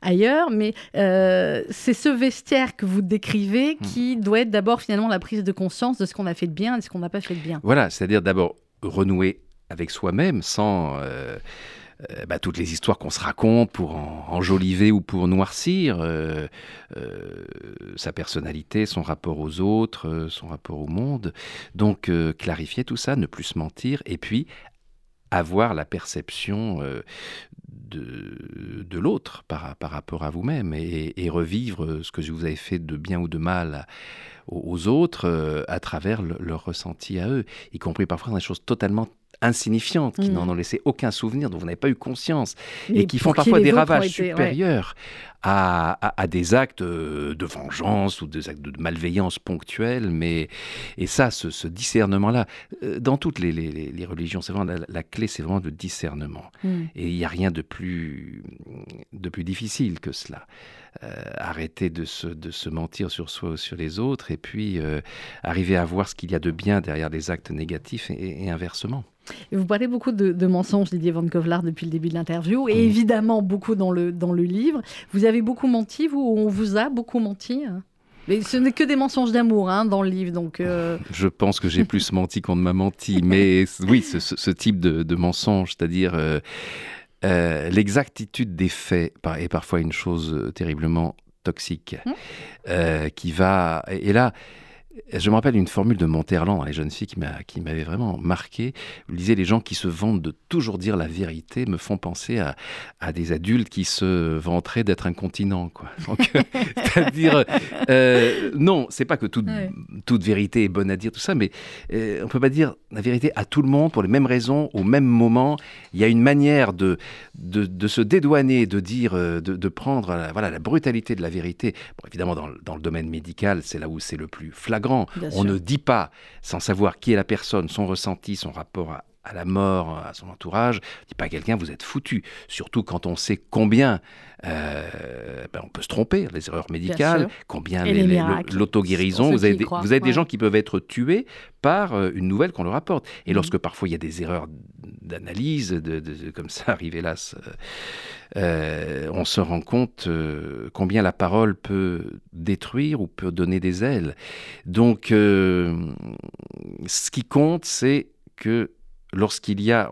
ailleurs. Mais c'est ce vestiaire que vous décrivez mmh. qui doit être d'abord finalement la prise de conscience de ce qu'on a fait de bien et de ce qu'on n'a pas fait de bien. Voilà, c'est-à-dire d'abord renouer avec soi-même sans euh, bah, toutes les histoires qu'on se raconte pour enjoliver ou pour noircir euh, euh, sa personnalité, son rapport aux autres, son rapport au monde. Donc clarifier tout ça, ne plus se mentir, et puis avoir la perception de, l'autre par, rapport à vous-même et, revivre ce que vous avez fait de bien ou de mal aux, autres euh, à travers le, leur ressenti à eux, y compris parfois dans des choses totalement insignifiantes, qui mmh. n'en ont laissé aucun souvenir, dont vous n'avez pas eu conscience, et, qui font parfois des ravages été, supérieurs ouais. à, à, à, des actes euh, de vengeance ou des actes de malveillance ponctuels. Mais, et ça, ce, ce discernement-là, euh, dans toutes les, les, les religions, c'est vraiment la, la clé, c'est vraiment le discernement. Mmh. Et il n'y a rien de plus, de plus difficile que cela. Euh, arrêter de se, de se mentir sur soi ou sur les autres, et puis euh, arriver à voir ce qu'il y a de bien derrière les actes négatifs et, et inversement. Et vous parlez beaucoup de, de, mensonges, Didier Van Kovlar, depuis le début de l'interview, et mmh. évidemment beaucoup dans le, dans le livre. Vous avez beaucoup menti, vous On vous a beaucoup menti hein? Mais ce n'est que des mensonges d'amour hein, dans le livre, donc. Euh... Je pense que j'ai plus menti qu'on ne m'a menti, mais oui, ce, ce, ce type de, de mensonge, c'est-à-dire euh, euh, l'exactitude des faits est parfois une chose terriblement toxique, mmh. euh, qui va... Et là, je me rappelle une formule de Monterland dans les jeunes filles qui m'avait vraiment marqué. Vous disait les gens qui se vantent de toujours dire la vérité me font penser à, à des adultes qui se vanteraient d'être incontinents. C'est-à-dire, euh, non, c'est pas que toute, ouais. toute vérité est bonne à dire, tout ça, mais euh, on peut pas dire la vérité à tout le monde pour les mêmes raisons, au même moment. Il y a une manière de, de, de se dédouaner, de dire, euh, de, de prendre la, voilà, la brutalité de la vérité. Bon, évidemment, dans, dans le domaine médical, c'est là où c'est le plus flagrant flagrant. Bien on sûr. ne dit pas, sans savoir qui est la personne, son ressenti, son rapport à, à la mort, à son entourage, on dit pas à quelqu'un vous êtes foutu. Surtout quand on sait combien euh, ben on peut se tromper, les erreurs médicales, combien l'auto-guérison. Vous avez, des, vous avez ouais. des gens qui peuvent être tués par euh, une nouvelle qu'on leur apporte. Et mmh. lorsque parfois il y a des erreurs d'analyse, de, comme ça arrive hélas, euh, on se rend compte euh, combien la parole peut détruire ou peut donner des ailes. Donc, ce qui compte, c'est que lorsqu'il y a,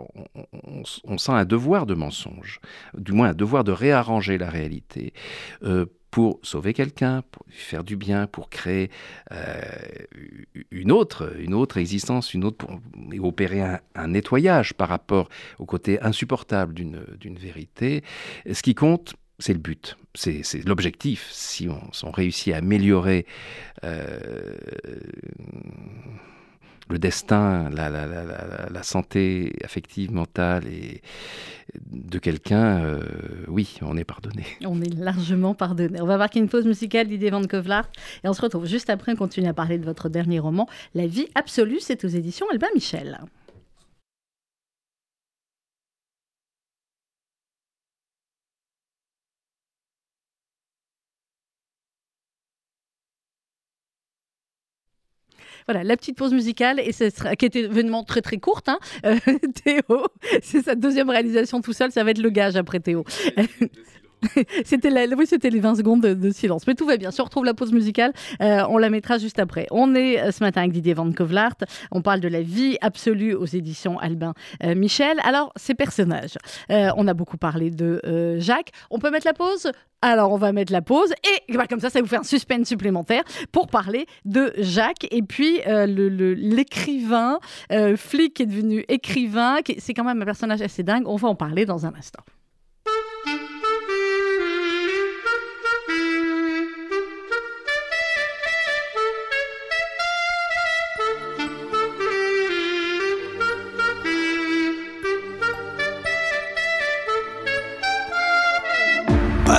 on, sent un devoir de mensonge, du moins un devoir de réarranger la réalité, euh, pour sauver quelqu'un, pour lui faire du bien, pour créer euh, une autre, une autre existence, une autre, pour opérer un, nettoyage par rapport au côté insupportable d'une vérité. Ce qui compte, c'est le but, c'est l'objectif. Si on, si on, réussit à améliorer euh, le destin, la, santé affective, mentale et de quelqu'un, euh, oui, on est pardonné. On est largement pardonné. On va marquer une pause musicale d'Idée Van Kovlar et on se retrouve juste après. On continue à parler de votre dernier roman, La vie absolue. C'est aux éditions Albin Michel. Voilà, la petite pause musicale, et ce qui était événement très très courte. Hein. Euh, Théo, c'est sa deuxième réalisation tout seul, ça va être le gage après Théo. c'était oui, c'était les 20 secondes de, silence. Mais tout va bien. Si on retrouve la pause musicale, euh, on la mettra juste après. On est euh, ce matin avec Didier Van Kovlart. On parle de la vie absolue aux éditions Albin euh, Michel. Alors, ces personnages. On a beaucoup parlé de Jacques. On peut mettre la pause? Alors, on va mettre la pause et bah, comme ça, ça vous fait un suspense supplémentaire pour parler de Jacques et puis l'écrivain, flic qui est devenu écrivain. C'est quand même un personnage assez dingue. On va en parler dans un instant.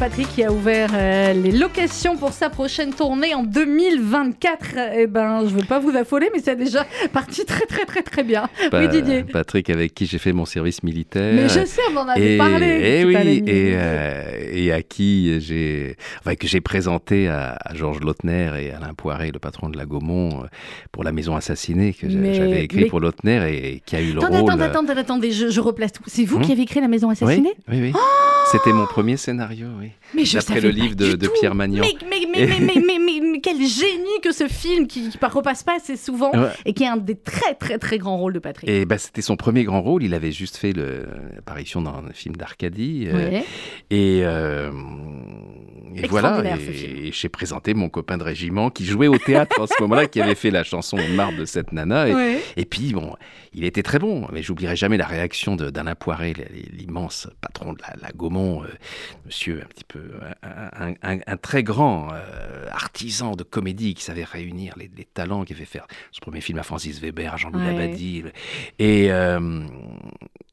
Patrick qui a ouvert euh, les locations pour sa prochaine tournée en 2024. Eh ben, je veux pas vous affoler, mais c'est déjà parti très très très très bien. Pa- oui Didier. Patrick, avec qui j'ai fait mon service militaire. Mais je sais, on en avait et, parlé. et oui, et, euh, et à qui j'ai, enfin, que j'ai présenté à, à Georges Lautner et Alain Poiret, le patron de la Gaumont, euh, pour La Maison Assassinée, que Mais- j'avais écrit mais- pour Lautner et, qui a eu le Attendez, rôle. attendez, attendez, attendez, je, je replace tout. C'est vous Hmm qui avez écrit La Maison oui, Assassinée? oui, oui. C'était mon premier scénario, oui. Mais je D'après le livre de. Pierre Magnan. Mais, mais, mais, mais, quel génie que ce film qui, qui repasse pas assez souvent Ouais. et qui est un des très très très grands rôles de Patrick. Et bah, c'était son premier grand rôle. Il avait juste fait l'apparition dans un film d'Arcadie. euh. Et, euh, et voilà, ce et, j'ai présenté mon copain de régiment qui jouait au théâtre en ce moment-là, qui avait fait la chanson Marre de cette nana. Et, Ouais. et puis, bon, il était très bon, mais j'oublierai jamais la réaction d'Alain Poiret, l- l'immense patron de la, la Gaumont, euh, monsieur un petit peu, un, un- un- un très grand euh, artisan de comédie qui savait réunir les, les talents, qui avait fait son premier film à Francis Weber, à Jean-Louis Ouais. Labadie. Et, euh,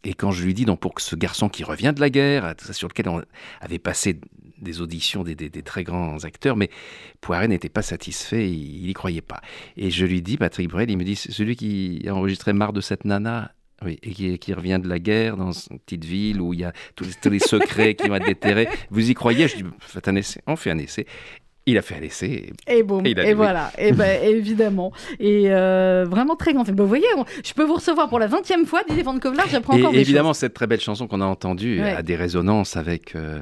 et quand je lui dis, donc, pour que ce garçon qui revient de la guerre, sur lequel on avait passé des auditions des, des- très grands acteurs, mais Poiret n'était pas satisfait, il n'y croyait pas. Et je lui dis, Patrick Bruel, il me dit, celui qui a enregistré Marre de cette nana, oui, et qui, revient de la guerre dans une petite ville où il y a tous les, tous les secrets qui vont être déterrés. Vous y croyez? Je dis, faites un essai. On fait un essai. Il a fait un essai. Et boum, Et il a et voilà, et ben évidemment. Et euh, vraiment très grand film. Ben, vous voyez, on- je peux vous recevoir pour la 20e fois, Didier Van Kovlar, j'apprends encore des évidemment, choses. cette très belle chanson qu'on a entendue Ouais. a des résonances avec, euh,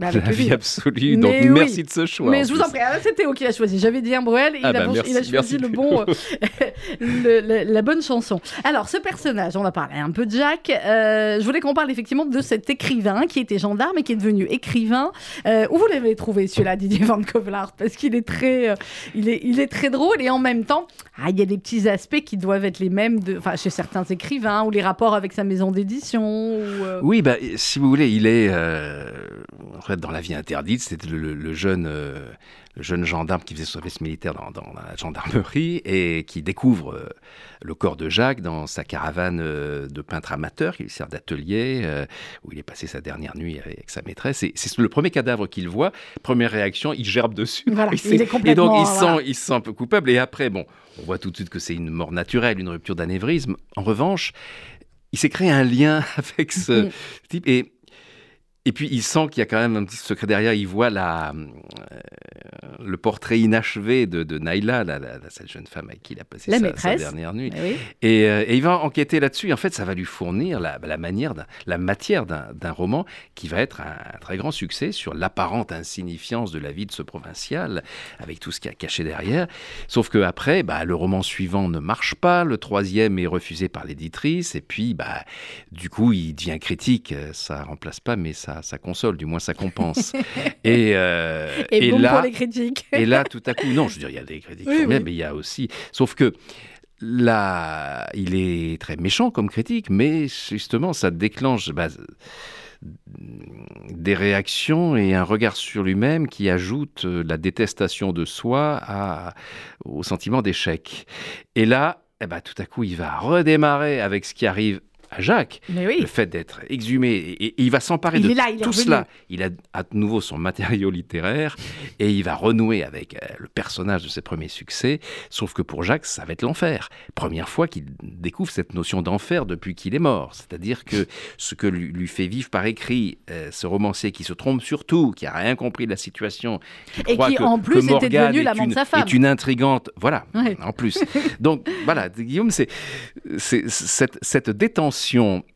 Bah, avec la vie absolue. Mais Donc, oui. merci de ce choix. Mais je vous en prie, ah, c'est Théo qui l'a choisi. J'avais dit un Bruel, il, Ah a, bah, bon- merci, il a choisi merci, le bon, euh, le- la bonne chanson. Alors, ce personnage, on a parlé un peu de Jack. euh, je voulais qu'on parle effectivement de cet écrivain qui était gendarme et qui est devenu écrivain. Euh, où vous l'avez trouvé celui-là, Didier Van Kovlar Parce qu'il est très, euh, il est, il est très drôle et en même temps, ah, il y a des petits aspects qui doivent être les mêmes de, enfin, chez certains écrivains ou les rapports avec sa maison d'édition. Euh, Oui, bah, si vous voulez, il est euh, dans la vie interdite. C'était le, jeune, euh, le jeune gendarme qui faisait son service militaire dans, dans la gendarmerie et qui découvre euh, le corps de Jacques dans sa caravane euh, de peintre amateur qui lui sert d'atelier, où il est passé sa dernière nuit avec sa maîtresse. Et c'est le premier cadavre qu'il voit. Première réaction, il gerbe dessus. Voilà, il est Et donc, complètement, il, sent, il se sent un peu coupable. Et après, bon, on voit tout de suite que c'est une mort naturelle, une rupture d'anévrisme. En revanche, il s'est créé un lien avec ce Mhm. type. Et, et puis, il sent qu'il y a quand même un petit secret derrière. Il voit la, euh, le portrait inachevé de, de Naïla, la- la- la- cette jeune femme avec qui il a passé La sa- dernière nuit. Oui. Et, euh, et il va enquêter là-dessus. En fait, ça va lui fournir la, la manière, d'un- la matière d'un roman qui va être un, un très grand succès sur l'apparente insignifiance de la vie de ce provincial, avec tout ce qu'il y a caché derrière. Sauf que après, bah, le roman suivant ne marche pas, le troisième est refusé par l'éditrice, et puis, bah, du coup, il devient critique. Euh, Ça remplace pas, mais ça, ça console, du moins ça compense. et, euh, Et, et bon là, pour les critiques. et là, tout à coup, non, je veux dire, il y a des critiques Oui, formidables, oui. mais il y a aussi. Sauf que là, il est très méchant comme critique, mais justement, ça déclenche bah, des réactions et un regard sur lui-même qui ajoute euh, la détestation de soi à- au sentiment d'échec. Et là, eh ben, tout à coup, il va redémarrer avec ce qui arrive à Jacques oui. le fait d'être exhumé, et, et il va s'emparer de là, tout cela. Il a à nouveau son matériau littéraire et il va renouer avec euh, le personnage de ses premiers succès. Sauf que pour Jacques, ça va être l'enfer. Première fois qu'il découvre cette notion d'enfer depuis qu'il est mort. C'est-à-dire que ce que lui, lui fait vivre par écrit euh, ce romancier qui se trompe sur tout, qui a rien compris de la situation, qui Et croit qui, que- en que plus, était devenu est l'amant de une- sa femme. Est une intrigante, voilà, Ouais. en plus. Donc voilà, Guillaume, c'est c'est- cette, cette détention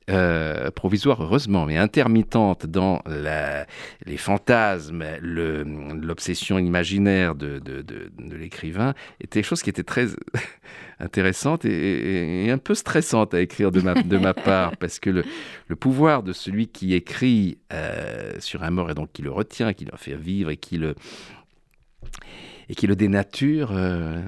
euh, provisoire, heureusement, mais intermittente dans la- les fantasmes, le- l'obsession imaginaire de, de- de- de l'écrivain, était quelque chose qui était très intéressante et, et- et un peu stressante à écrire de ma, de ma part, parce que le, le pouvoir de celui qui écrit euh, sur un mort et donc qui le retient, qui le fait vivre et qui le et qui le dénature. euh,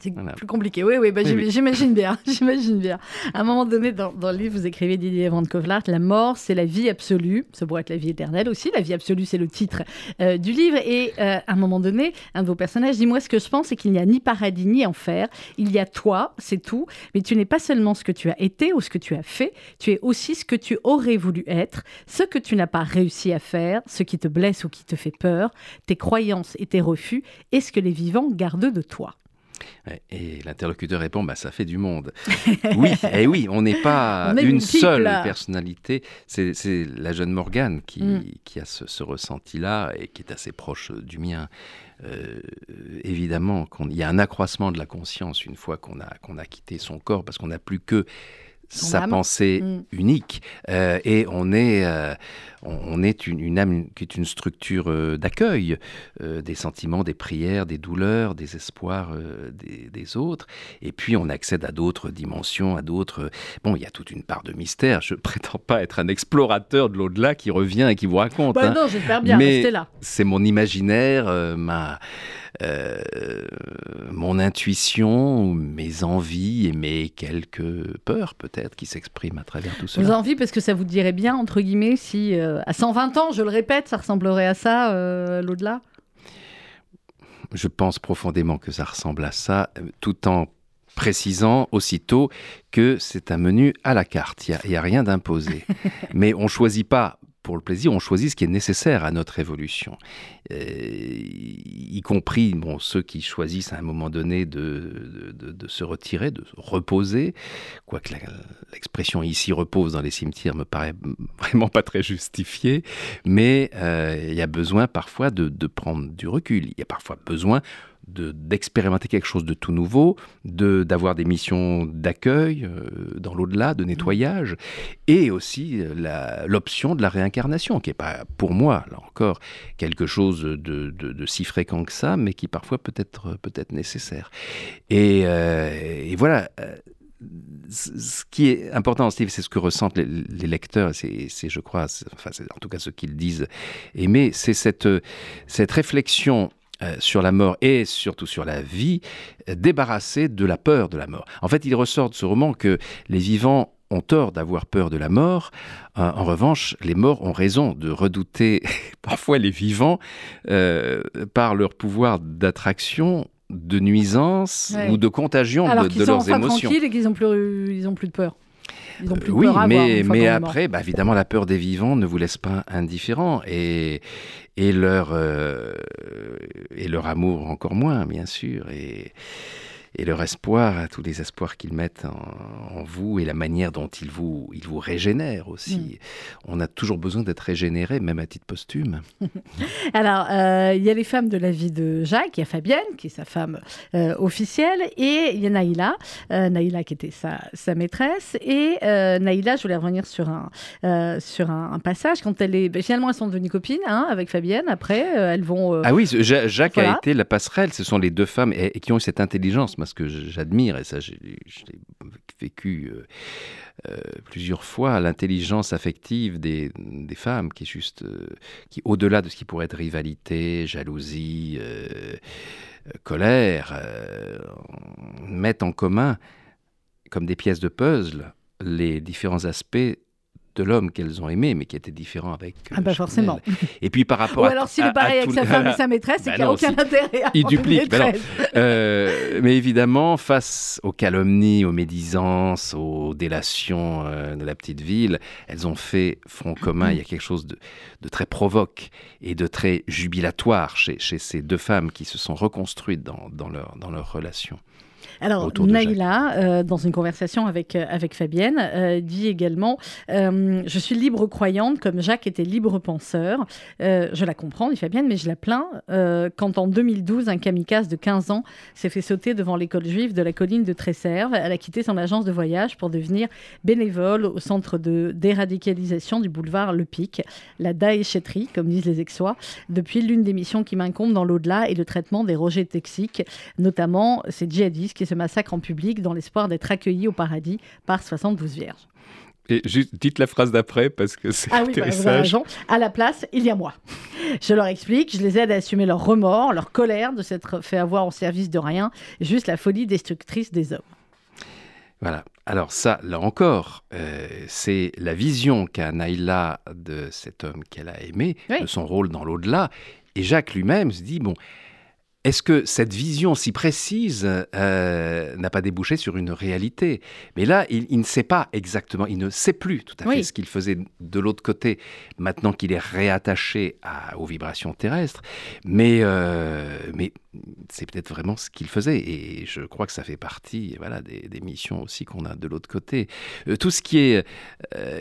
C'est voilà. plus compliqué. Oui, oui, bah, Oui, j'im- oui. j'imagine bien. J'imagine bien. À un moment donné, dans, dans le livre, vous écrivez Didier Van Kovlart, la mort, c'est la vie absolue. Ça pourrait être la vie éternelle aussi. La vie absolue, c'est le titre euh, du livre. Et euh, à un moment donné, un de vos personnages dit Moi, ce que je pense, c'est qu'il n'y a ni paradis ni enfer. Il y a toi, c'est tout. Mais tu n'es pas seulement ce que tu as été ou ce que tu as fait. Tu es aussi ce que tu aurais voulu être, ce que tu n'as pas réussi à faire, ce qui te blesse ou qui te fait peur, tes croyances et tes refus, et ce que les vivants gardent de toi. Et l'interlocuteur répond, bah, ça fait du monde. oui, et oui, on n'est pas On une multiple. seule personnalité. C'est la jeune Morgane qui, Mm. qui a ce, ce ressenti-là et qui est assez proche du mien. Euh, évidemment, qu'on- il y a un accroissement de la conscience une fois qu'on a, qu'on a quitté son corps, parce qu'on n'a plus que sa pensée Mm. unique. Euh, et on est, euh, on, on est une, une âme qui est une structure euh, d'accueil euh, des sentiments, des prières, des douleurs, des espoirs euh, des, des autres. Et puis on accède à d'autres dimensions, à d'autres. Bon, il y a toute une part de mystère. Je prétends pas être un explorateur de l'au-delà qui revient et qui vous raconte. Bah hein. non, j'espère bien, Mais- restez là. C'est mon imaginaire, euh, ma, euh, mon intuition, mes envies et mes quelques peurs peut-être qui s'expriment à travers tout cela. avez envie parce que ça vous dirait bien, entre guillemets, si euh, à 120 ans, je le répète, ça ressemblerait à ça, euh, l'au-delà? Je pense profondément que ça ressemble à ça, euh, tout en précisant aussitôt que c'est un menu à la carte. Il n'y a, rien d'imposé. Mais on ne choisit pas pour le plaisir, on choisit ce qui est nécessaire à notre évolution. Euh, y compris bon, ceux qui choisissent à un moment donné de, de- se retirer, de se reposer. Quoique l'expression ici repose dans les cimetières me paraît vraiment pas très justifiée. Mais euh, il y a besoin parfois de, de prendre du recul. Il y a parfois besoin de- d'expérimenter quelque chose de tout nouveau, de d'avoir des missions d'accueil euh, dans l'au-delà, de nettoyage, et aussi euh, l'option de la réincarnation, qui n'est pas pour moi, là encore, quelque chose de, de- de si fréquent que ça, mais qui parfois peut être, peut être nécessaire. Et, euh, et voilà. euh, ce ce qui est important, Steve, c'est ce que ressentent les, les lecteurs, c'est, je crois, enfin, en tout cas ce qu'ils disent aimer, c'est cette, cette réflexion euh, sur la mort et surtout sur la vie, euh, débarrassée de la peur de la mort. En fait, il ressort de ce roman que les vivants ont tort d'avoir peur de la mort. Euh, en revanche, les morts ont raison de redouter parfois les vivants euh, par leur pouvoir d'attraction, de nuisance Ouais. ou de contagion Alors de, qu'ils de sont leurs enfin émotions. tranquilles et qu'ils n'ont plus, ils ont plus de peur. Ils ont plus de Oui, peur à avoir mais, mais après, bah, évidemment, la peur des vivants ne vous laisse pas indifférent et, et, leur, euh, et leur amour encore moins, bien sûr. Et, et leur espoir, tous les espoirs qu'ils mettent en, vous et la manière dont ils vous, ils vous régénèrent aussi. Mm. On a toujours besoin d'être régénéré, même à titre posthume. Alors, euh, il y a les femmes de la vie de Jacques, il y a Fabienne, qui est sa femme euh, officielle, et il y a Naïla, euh, Naïla qui était sa, sa maîtresse. Et Naïla, je voulais revenir sur un, sur un, passage, quand elle est... Ben, finalement, elles sont devenues copines hein, avec Fabienne, après, elles vont... ah oui, Jacques a été la passerelle, ce sont les deux femmes et, qui ont eu cette intelligence, parce que j'admire, et ça, je l'ai vécu euh, euh, plusieurs fois, l'intelligence affective des, femmes, qui euh, qui au-delà de ce qui pourrait être rivalité, jalousie, colère, mettent en commun, comme des pièces de puzzle, les différents aspects de l'homme qu'elles ont aimé, mais qui était différent avec. Euh, ah, bah forcément. Et puis par rapport Ou alors s'il est pareil avec sa femme et sa maîtresse, c'est bah qu'il n'y a aucun intérêt à Il duplique. Bah euh, mais évidemment, face aux calomnies, aux médisances, aux délations euh, de la petite ville, elles ont fait front commun. Il y a quelque chose de, très provoque et de très jubilatoire chez, ces deux femmes qui se sont reconstruites dans, dans, leur, dans leur relation. Alors, Naïla, euh, dans une conversation avec, euh, avec Fabienne, euh, dit également Je suis libre croyante, comme Jacques était libre penseur. je la comprends, dit Fabienne, mais je la plains quand en 2012, un kamikaze de 15 ans s'est fait sauter devant l'école juive de la colline de Tresserve. Elle a quitté son agence de voyage pour devenir bénévole au centre de déradicalisation du boulevard Le Pic, la Daéchetterie, comme disent les Aixois, depuis l'une des missions qui m'incombe dans l'au-delà et le traitement des rejets toxiques, notamment ces djihadistes qui se massacrent en public dans l'espoir d'être accueillis au paradis par 72 vierges. Et juste, dites la phrase d'après parce que c'est ah oui, bah, vous avez raison. À la place, il y a moi. Je leur explique, je les aide à assumer leur remords, leur colère de s'être fait avoir au service de rien, juste la folie destructrice des hommes. Voilà. Alors ça, là encore, euh, c'est la vision qu'a Naïla de cet homme qu'elle a aimé, de son rôle dans l'au-delà. Et Jacques lui-même se dit, bon, est-ce que cette vision si précise euh, n'a pas débouché sur une réalité? Mais là, il, ne sait pas exactement, il ne sait plus tout à fait ce qu'il faisait de l'autre côté, maintenant qu'il est réattaché aux vibrations terrestres. Mais, euh, mais c'est peut-être vraiment ce qu'il faisait. Et je crois que ça fait partie voilà, des, missions aussi qu'on a de l'autre côté. Euh, tout ce qui est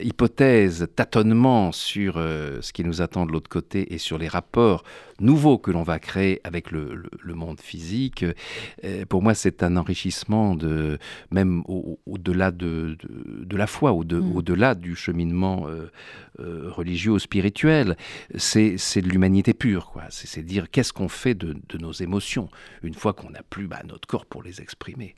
hypothèse, tâtonnement sur ce qui nous attend de l'autre côté et sur les rapports nouveaux que l'on va créer avec le le, monde physique. Euh, pour moi, c'est un enrichissement de même au-delà de, de, la foi, mm. au-delà du cheminement euh, euh, religieux ou spirituel. C'est de l'humanité pure, quoi. C'est dire qu'est-ce qu'on fait de, nos émotions une fois qu'on n'a plus bah, notre corps pour les exprimer.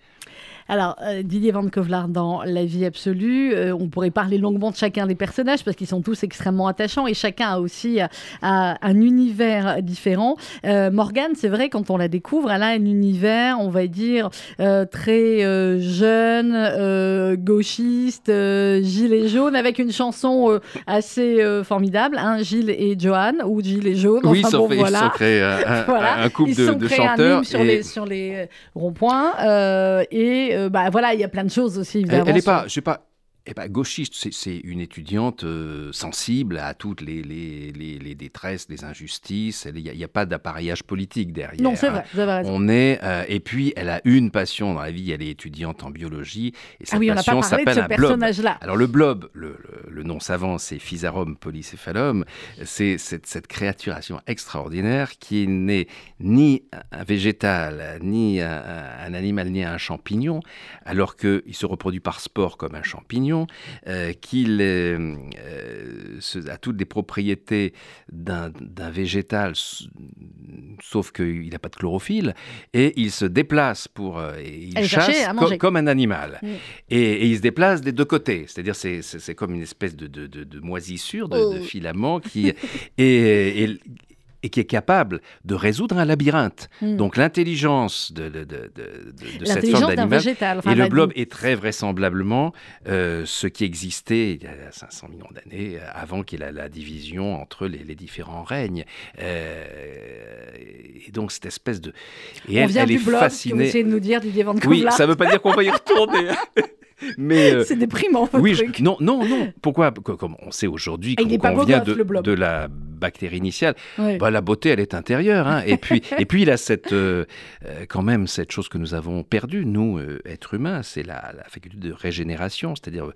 Alors, euh, Didier Van Kovlar dans La vie absolue, euh, on pourrait parler longuement de chacun des personnages parce qu'ils sont tous extrêmement attachants et chacun a aussi euh, un univers différent. Morgane, c'est vrai, quand on la découvre, elle a un univers, on va dire, très jeune, gauchiste, gilet jaune, avec une chanson assez formidable, hein, Gilles et Johan, ou Gilles et Jaune. Oui, enfin, bon, voilà. ils sont créés un, couple de, de chanteurs. Un sur, les, sur les ronds-points. Et euh, bah voilà, il y a plein de choses aussi. Évidemment, elle n'est pas, je sais pas, eh ben, gauchiste, c'est une étudiante euh, sensible à toutes les, les, les, détresses, les injustices. Il n'y a, pas d'appareillage politique derrière. Non, c'est vrai, avez raison. On est, euh, et puis, elle a une passion dans la vie, elle est étudiante en biologie. Et sa ah oui, passion s'appelle un blob. Alors, le blob, le, le, nom savant, c'est Physarum polycéphalum. C'est cette, cette créaturation extraordinaire qui n'est ni un végétal, ni un, un animal, ni un champignon, alors qu'il se reproduit par sport comme un champignon euh, qu'il euh, a toutes les propriétés d'un végétal, sauf qu'il n'a pas de chlorophylle, et il se déplace pour... Euh, il chasse comme un animal. Et, il se déplace des deux côtés, c'est-à-dire c'est comme une espèce de, moisissure, de, oh. filament qui... et, et, et qui est capable de résoudre un labyrinthe. Hmm. Donc l'intelligence de, de, de, de cette forme d'animal et le blob est très vraisemblablement euh, ce qui existait il y a 500 millions d'années euh, avant qu'il y ait la, division entre les, les différents règnes. Euh, et donc cette espèce de... Et On vient du est blob, fascinée. Vous de nous dire du Oui, ça ne veut pas dire qu'on va y retourner. Mais c'est déprimant. oui, non, non, non. Pourquoi? Comme on sait aujourd'hui, ah, qu'on vient de, de la bactérie initiale. Bah, la beauté, elle est intérieure. hein. Et puis, et puis, il a cette, euh, euh, quand même cette chose que nous avons perdue, nous, euh, êtres humains, c'est la, la faculté de régénération. C'est-à-dire, euh,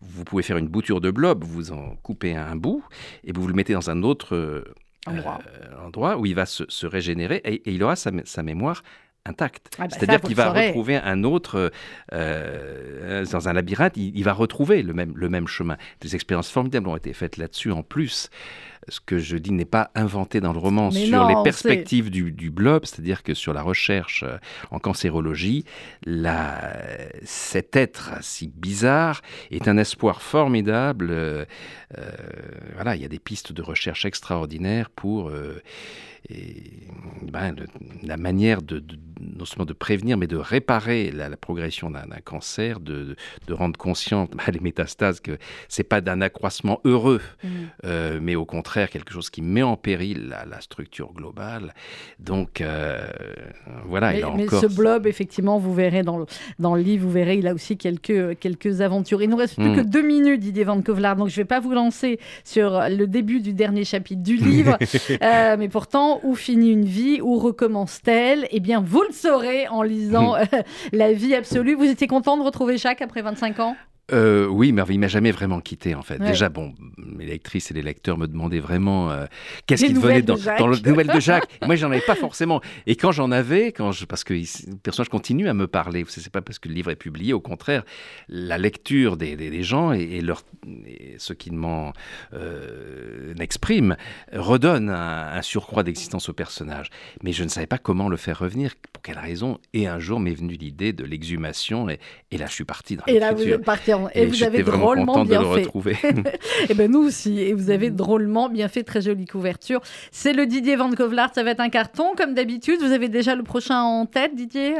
vous pouvez faire une bouture de blob, vous en coupez un bout et vous le mettez dans un autre euh, Endroit. euh, endroit où il va se, se régénérer et, et il aura sa mémoire intacte. Ah bah C'est-à-dire qu'il va saurez. retrouver un autre, euh, dans un labyrinthe, il, il va retrouver le même, le même chemin. Des expériences formidables ont été faites là-dessus en plus. Ce que je dis n'est pas inventé dans le roman Mais sur non, les perspectives du, du blob, c'est-à-dire que sur la recherche euh, en cancérologie, la, cet être si bizarre est un espoir formidable. euh, euh, voilà, il y a des pistes de recherche extraordinaires pour euh, et, ben, le- la manière de, de- non seulement de prévenir, mais de réparer la, la progression d'un d'un cancer, de, rendre conscient ben, les métastases que c'est pas d'un accroissement heureux, euh, mais au contraire quelque chose qui met en péril la, la structure globale. Donc euh, voilà, mais, il a mais encore ce blob, effectivement, vous verrez dans le, dans le livre, vous verrez, il a aussi quelques, quelques aventures. Il nous reste plus Mm. que deux minutes, Didier Van Kovlar, donc je ne vais pas vous lancer sur le début du dernier chapitre du livre. Euh, mais pourtant, où finit une vie? Où recommence-t-elle? Eh bien, vous le saurez en lisant euh, La vie absolue. Vous étiez content de retrouver Jacques après 25 ans? Euh, oui, il m'a jamais vraiment quitté en fait. Ouais. Déjà, bon, les lectrices et les lecteurs me demandaient vraiment euh, qu'est-ce qui venait dans, Jacques. dans le les nouvelles de Jacques. Moi, j'en avais pas forcément. Et quand j'en avais, quand je, parce que le personnage continue à me parler, c'est pas parce que le livre est publié, au contraire, la lecture des, des- des gens et, et leur, et ceux qui m'en euh, n'expriment redonne un, un surcroît d'existence au personnage. Mais je ne savais pas comment le faire revenir, pour quelle raison? Et un jour m'est venue l'idée de l'exhumation et, et là, je suis parti dans l'écriture. Et, vous avez drôlement de bien le fait. retrouver. Et ben nous aussi. Et vous avez drôlement bien fait, très jolie couverture. C'est le Didier Van Kovlar, ça va être un carton comme d'habitude. Vous avez déjà le prochain en tête, Didier?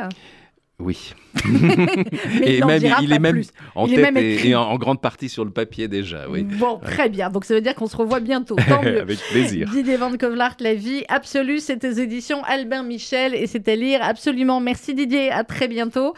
Oui. Mais et il même, est même plus. en Il tête même et, en, en grande partie sur le papier déjà, oui. Bon, très bien. Donc ça veut dire qu'on se revoit bientôt. Tant mieux. Avec plaisir. Didier Van Kovlart, La vie absolue, c'est aux éditions Albin Michel et c'est à lire absolument. Merci Didier, à très bientôt.